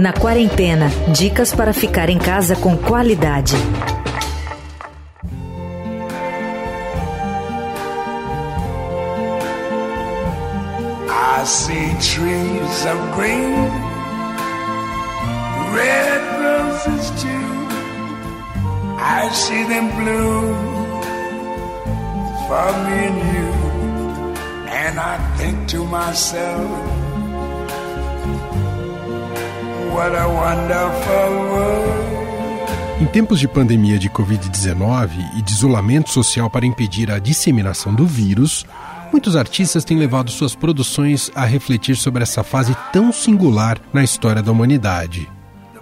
Na quarentena, dicas para ficar em casa com qualidade. I see trees of green, red roses too. I see them for me and you. And I think to myself, Em tempos de pandemia de Covid-19 e de isolamento social para impedir a disseminação do vírus, muitos artistas têm levado suas produções a refletir sobre essa fase tão singular na história da humanidade.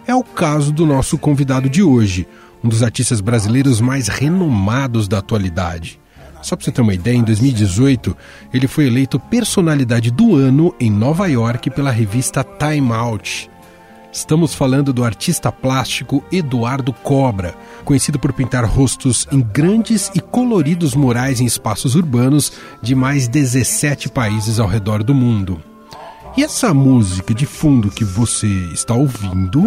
É o caso do nosso convidado de hoje, um dos artistas brasileiros mais renomados da atualidade. Só para você ter uma ideia, em 2018 ele foi eleito personalidade do ano em Nova York pela revista Time Out. Estamos falando do artista plástico Eduardo Cobra, conhecido por pintar rostos em grandes e coloridos murais em espaços urbanos de mais 17 países ao redor do mundo. E essa música de fundo que você está ouvindo.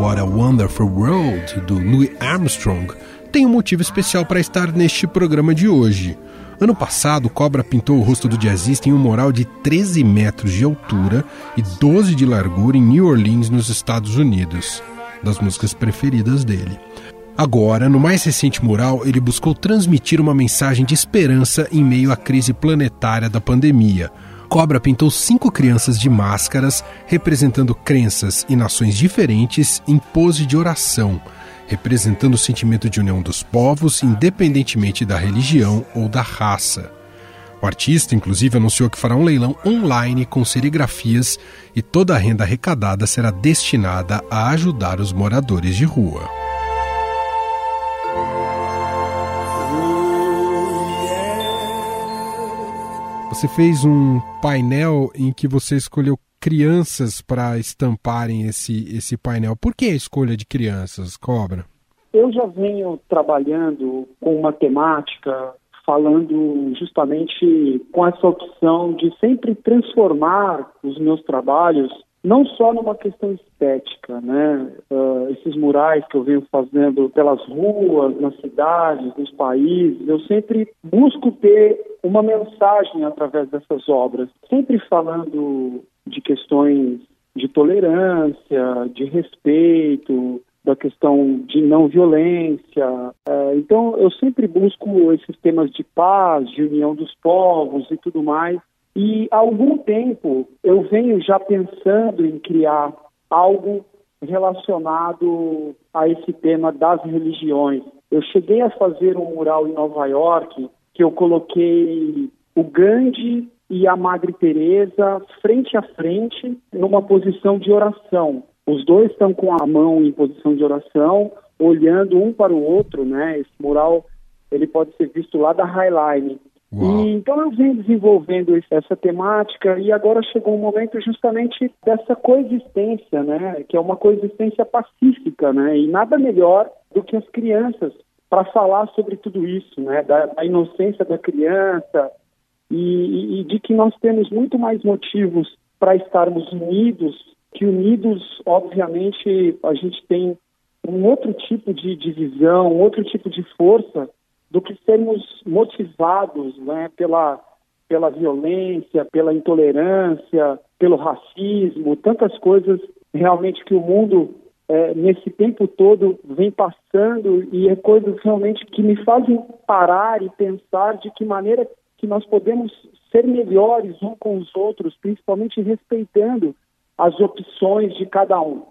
What a Wonderful World, do Louis Armstrong tem um motivo especial para estar neste programa de hoje. Ano passado, Cobra pintou o rosto do jazzista em um mural de 13 metros de altura e 12 de largura em New Orleans, nos Estados Unidos, das músicas preferidas dele. Agora, no mais recente mural, ele buscou transmitir uma mensagem de esperança em meio à crise planetária da pandemia. Cobra pintou cinco crianças de máscaras, representando crenças e nações diferentes, em pose de oração representando o sentimento de união dos povos, independentemente da religião ou da raça. O artista, inclusive, anunciou que fará um leilão online com serigrafias e toda a renda arrecadada será destinada a ajudar os moradores de rua. Você fez um painel em que você escolheu crianças para estamparem esse, esse painel. Por que a escolha de crianças, Cobra? Eu já venho trabalhando com matemática, falando justamente com essa opção de sempre transformar os meus trabalhos não só numa questão estética, né? Uh, esses murais que eu venho fazendo pelas ruas, nas cidades, nos países, eu sempre busco ter uma mensagem através dessas obras, sempre falando de questões de tolerância, de respeito, da questão de não violência. É, então, eu sempre busco esses temas de paz, de união dos povos e tudo mais. E há algum tempo eu venho já pensando em criar algo relacionado a esse tema das religiões. Eu cheguei a fazer um mural em Nova York que eu coloquei o Gandhi e a Madre Teresa frente a frente numa posição de oração. Os dois estão com a mão em posição de oração, olhando um para o outro, né? Esse mural ele pode ser visto lá da Highline. Então eu venho desenvolvendo essa temática e agora chegou um momento justamente dessa coexistência, né? Que é uma coexistência pacífica, né? E nada melhor do que as crianças para falar sobre tudo isso, né? Da, da inocência da criança, e, e de que nós temos muito mais motivos para estarmos unidos, que unidos, obviamente, a gente tem um outro tipo de divisão, um outro tipo de força do que sermos motivados né, pela, pela violência, pela intolerância, pelo racismo, tantas coisas realmente que o mundo é, nesse tempo todo vem passando e é coisas realmente que me fazem parar e pensar de que maneira que nós podemos ser melhores um com os outros, principalmente respeitando as opções de cada um.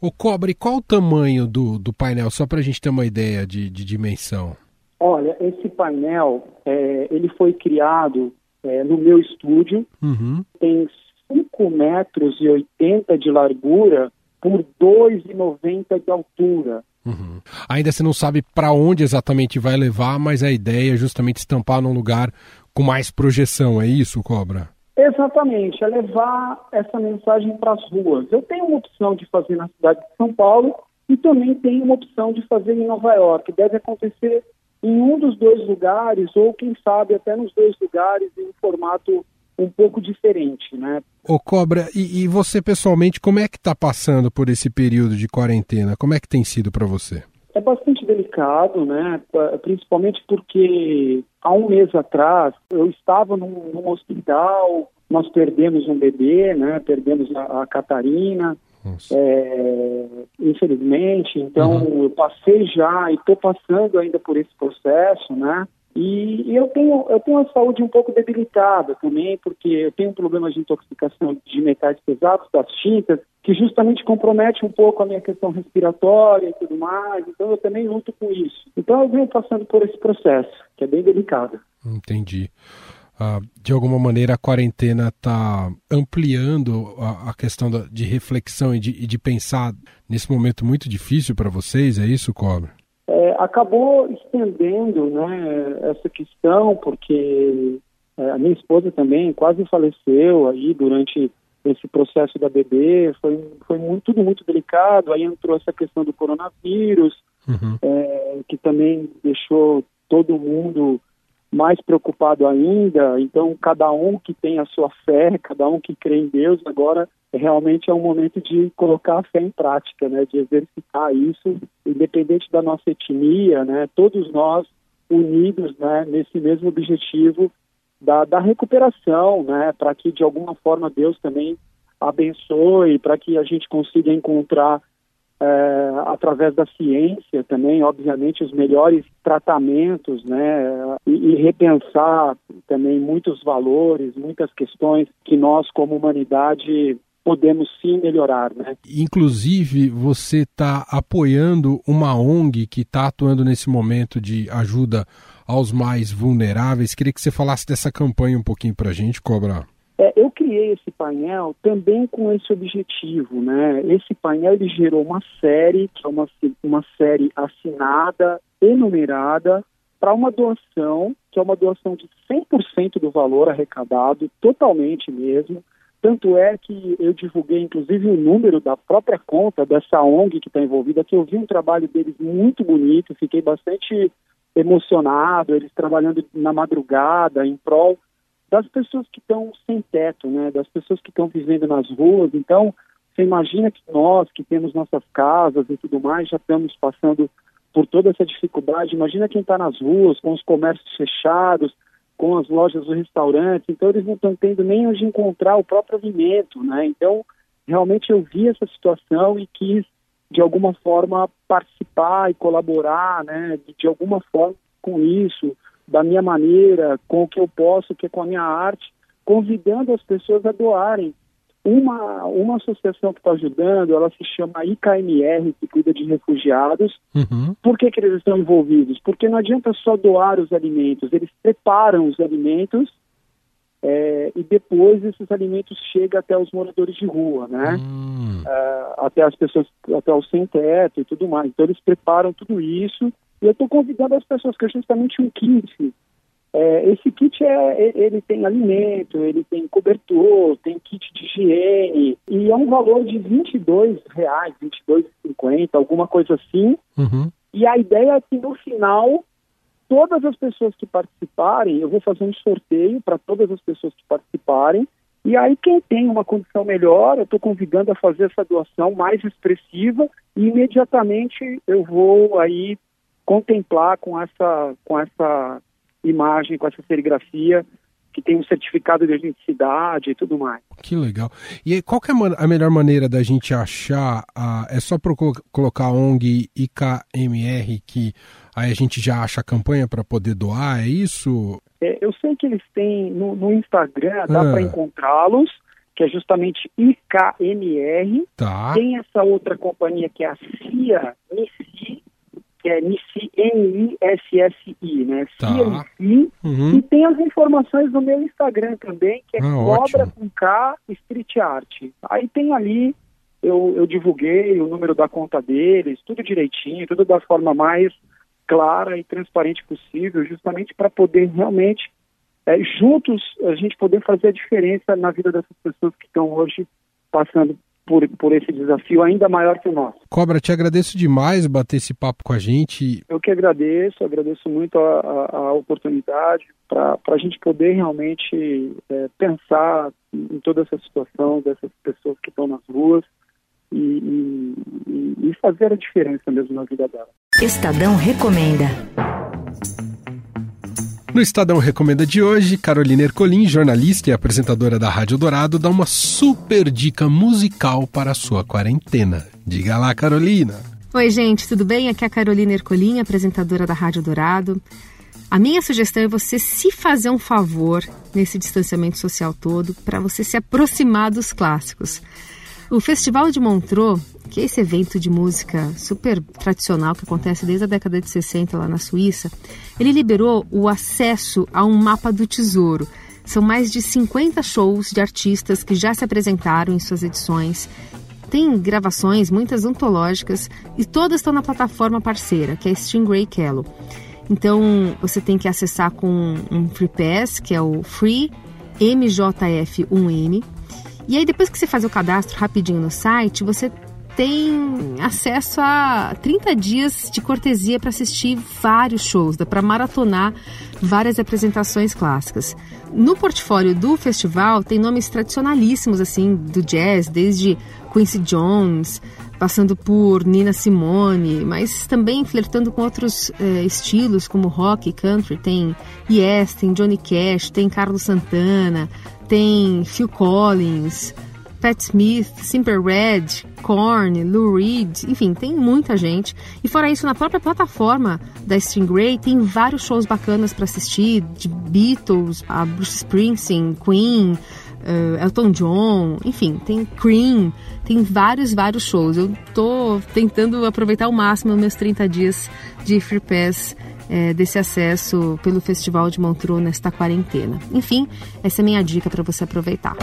O Cobre, qual o tamanho do, do painel, só para a gente ter uma ideia de, de dimensão? Olha, esse painel, é, ele foi criado é, no meu estúdio, uhum. tem 5 metros e 80 de largura por 2,90 de altura. Uhum. Ainda você não sabe para onde exatamente vai levar, mas a ideia é justamente estampar num lugar com mais projeção, é isso, Cobra? Exatamente, é levar essa mensagem para as ruas. Eu tenho uma opção de fazer na cidade de São Paulo e também tem uma opção de fazer em Nova York. Deve acontecer em um dos dois lugares, ou quem sabe até nos dois lugares, em um formato um pouco diferente, né? Ô Cobra, e, e você pessoalmente, como é que está passando por esse período de quarentena? Como é que tem sido para você? É bastante delicado, né? Principalmente porque há um mês atrás eu estava num, num hospital, nós perdemos um bebê, né? Perdemos a, a Catarina, é, infelizmente. Então uhum. eu passei já e estou passando ainda por esse processo, né? E, e, eu tenho eu tenho a saúde um pouco debilitada também, porque eu tenho problemas de intoxicação de metais pesados, das tintas, que justamente compromete um pouco a minha questão respiratória e tudo mais. Então eu também luto com isso. Então eu venho passando por esse processo, que é bem delicado. Entendi. Uh, de alguma maneira a quarentena está ampliando a, a questão da, de reflexão e de, e de pensar nesse momento muito difícil para vocês, é isso, Cobra? É, acabou estendendo né, essa questão, porque é, a minha esposa também quase faleceu aí durante esse processo da bebê, foi, foi muito, tudo muito delicado, aí entrou essa questão do coronavírus, uhum. é, que também deixou todo mundo mais preocupado ainda. Então, cada um que tem a sua fé, cada um que crê em Deus, agora realmente é um momento de colocar a fé em prática, né? De exercitar isso, independente da nossa etnia, né? Todos nós unidos, né? Nesse mesmo objetivo da, da recuperação, né? Para que de alguma forma Deus também abençoe, para que a gente consiga encontrar é, através da ciência também, obviamente, os melhores tratamentos, né, e, e, repensar também muitos valores, muitas questões que nós, como humanidade, podemos sim melhorar, né. Inclusive, você está apoiando uma ONG que está atuando nesse momento de ajuda aos mais vulneráveis. Queria que você falasse dessa campanha um pouquinho para a gente, Cobra. É, eu criei esse painel também com esse objetivo, né? Esse painel ele gerou uma série, que é uma, uma série assinada, enumerada, para uma doação, que é uma doação de 100% do valor arrecadado, totalmente mesmo. Tanto é que eu divulguei, inclusive, o número da própria conta dessa ONG que está envolvida, que eu vi um trabalho deles muito bonito, fiquei bastante emocionado, eles trabalhando na madrugada, em prol das pessoas que estão sem teto, né, das pessoas que estão vivendo nas ruas. Então, você imagina que nós, que temos nossas casas e tudo mais, já estamos passando por toda essa dificuldade. Imagina quem está nas ruas, com os comércios fechados, com as lojas os restaurantes. Então, eles não estão tendo nem onde encontrar o próprio alimento, né? Então, realmente eu vi essa situação e quis, de alguma forma, participar e colaborar, né, de, de alguma forma com isso da minha maneira, com o que eu posso, que é com a minha arte, convidando as pessoas a doarem. Uma, uma associação que está ajudando, ela se chama IKMR, que cuida de refugiados. Uhum. Por que, que eles estão envolvidos? Porque não adianta só doar os alimentos, eles preparam os alimentos é, e depois esses alimentos chegam até os moradores de rua, né? É, até as pessoas, até o sem teto e tudo mais. Então eles preparam tudo isso e eu estou convidando as pessoas, que é justamente um kit. É, esse kit é, ele tem alimento, ele tem cobertor, tem kit de higiene, e é um valor de 22 reais, 22,50, alguma coisa assim. Uhum. E a ideia é que no final, todas as pessoas que participarem, eu vou fazer um sorteio para todas as pessoas que participarem, e aí quem tem uma condição melhor, eu estou convidando a fazer essa doação mais expressiva e imediatamente eu vou aí contemplar com essa, com essa imagem, com essa serigrafia que tem um certificado de autenticidade e tudo mais. Que legal. E qual que é a melhor maneira da gente achar? A, é só para colocar ONG IKMR que aí a gente já acha a campanha para poder doar, é isso? É, eu sei que eles têm no, no Instagram, dá ah. para encontrá-los, que é justamente IKMR. Tá. Tem essa outra companhia que é a CIA Missi, que é N-I-S-S-I, né? Tá. Uhum. E tem as informações no meu Instagram também, que é ah, Cobra com K Street Art. Aí tem ali, eu, eu divulguei o número da conta deles, tudo direitinho, tudo da forma mais clara e transparente possível, justamente para poder realmente, é, juntos, a gente poder fazer a diferença na vida dessas pessoas que estão hoje passando por, por esse desafio ainda maior que o nosso. Cobra, te agradeço demais bater esse papo com a gente. Eu que agradeço, agradeço muito a, a, a oportunidade para a gente poder realmente é, pensar em toda essa situação dessas pessoas que estão nas ruas e, e, e fazer a diferença mesmo na vida delas. Estadão Recomenda. No Estadão Recomenda de hoje, Carolina Ercolim, jornalista e apresentadora da Rádio Dourado, dá uma super dica musical para a sua quarentena. Diga lá, Carolina. Oi, gente, tudo bem? Aqui é a Carolina Ercolim, apresentadora da Rádio Dourado. A minha sugestão é você se fazer um favor nesse distanciamento social todo para você se aproximar dos clássicos. O Festival de Montreux, que é esse evento de música super tradicional que acontece desde a década de 60 lá na Suíça, ele liberou o acesso a um mapa do tesouro. São mais de 50 shows de artistas que já se apresentaram em suas edições. Tem gravações, muitas antológicas, e todas estão na plataforma parceira, que é Stingray Kello. Então você tem que acessar com um Free Pass, que é o Free MJF1M. E aí, depois que você faz o cadastro rapidinho no site, você tem acesso a 30 dias de cortesia para assistir vários shows, dá para maratonar várias apresentações clássicas. No portfólio do festival tem nomes tradicionalíssimos assim do jazz, desde Quincy Jones, passando por Nina Simone, mas também flertando com outros eh, estilos como rock country. Tem Yes, tem Johnny Cash, tem Carlos Santana, tem Phil Collins, Pat Smith, Simple Red, Korn, Lou Reed, enfim, tem muita gente. E fora isso, na própria plataforma da Stingray tem vários shows bacanas para assistir, de Beatles, a Bruce Springsteen, Queen, uh, Elton John, enfim, tem Cream, tem vários, vários shows. Eu tô tentando aproveitar ao máximo meus 30 dias de Free Pass é, desse acesso pelo Festival de Montreux nesta quarentena. Enfim, essa é a minha dica para você aproveitar.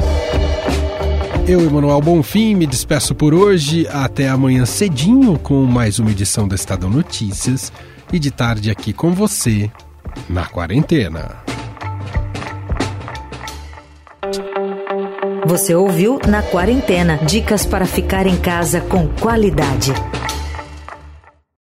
Eu, Emanuel Bonfim, me despeço por hoje. Até amanhã cedinho com mais uma edição do Estadão Notícias e de tarde aqui com você na quarentena. Você ouviu Na Quarentena dicas para ficar em casa com qualidade.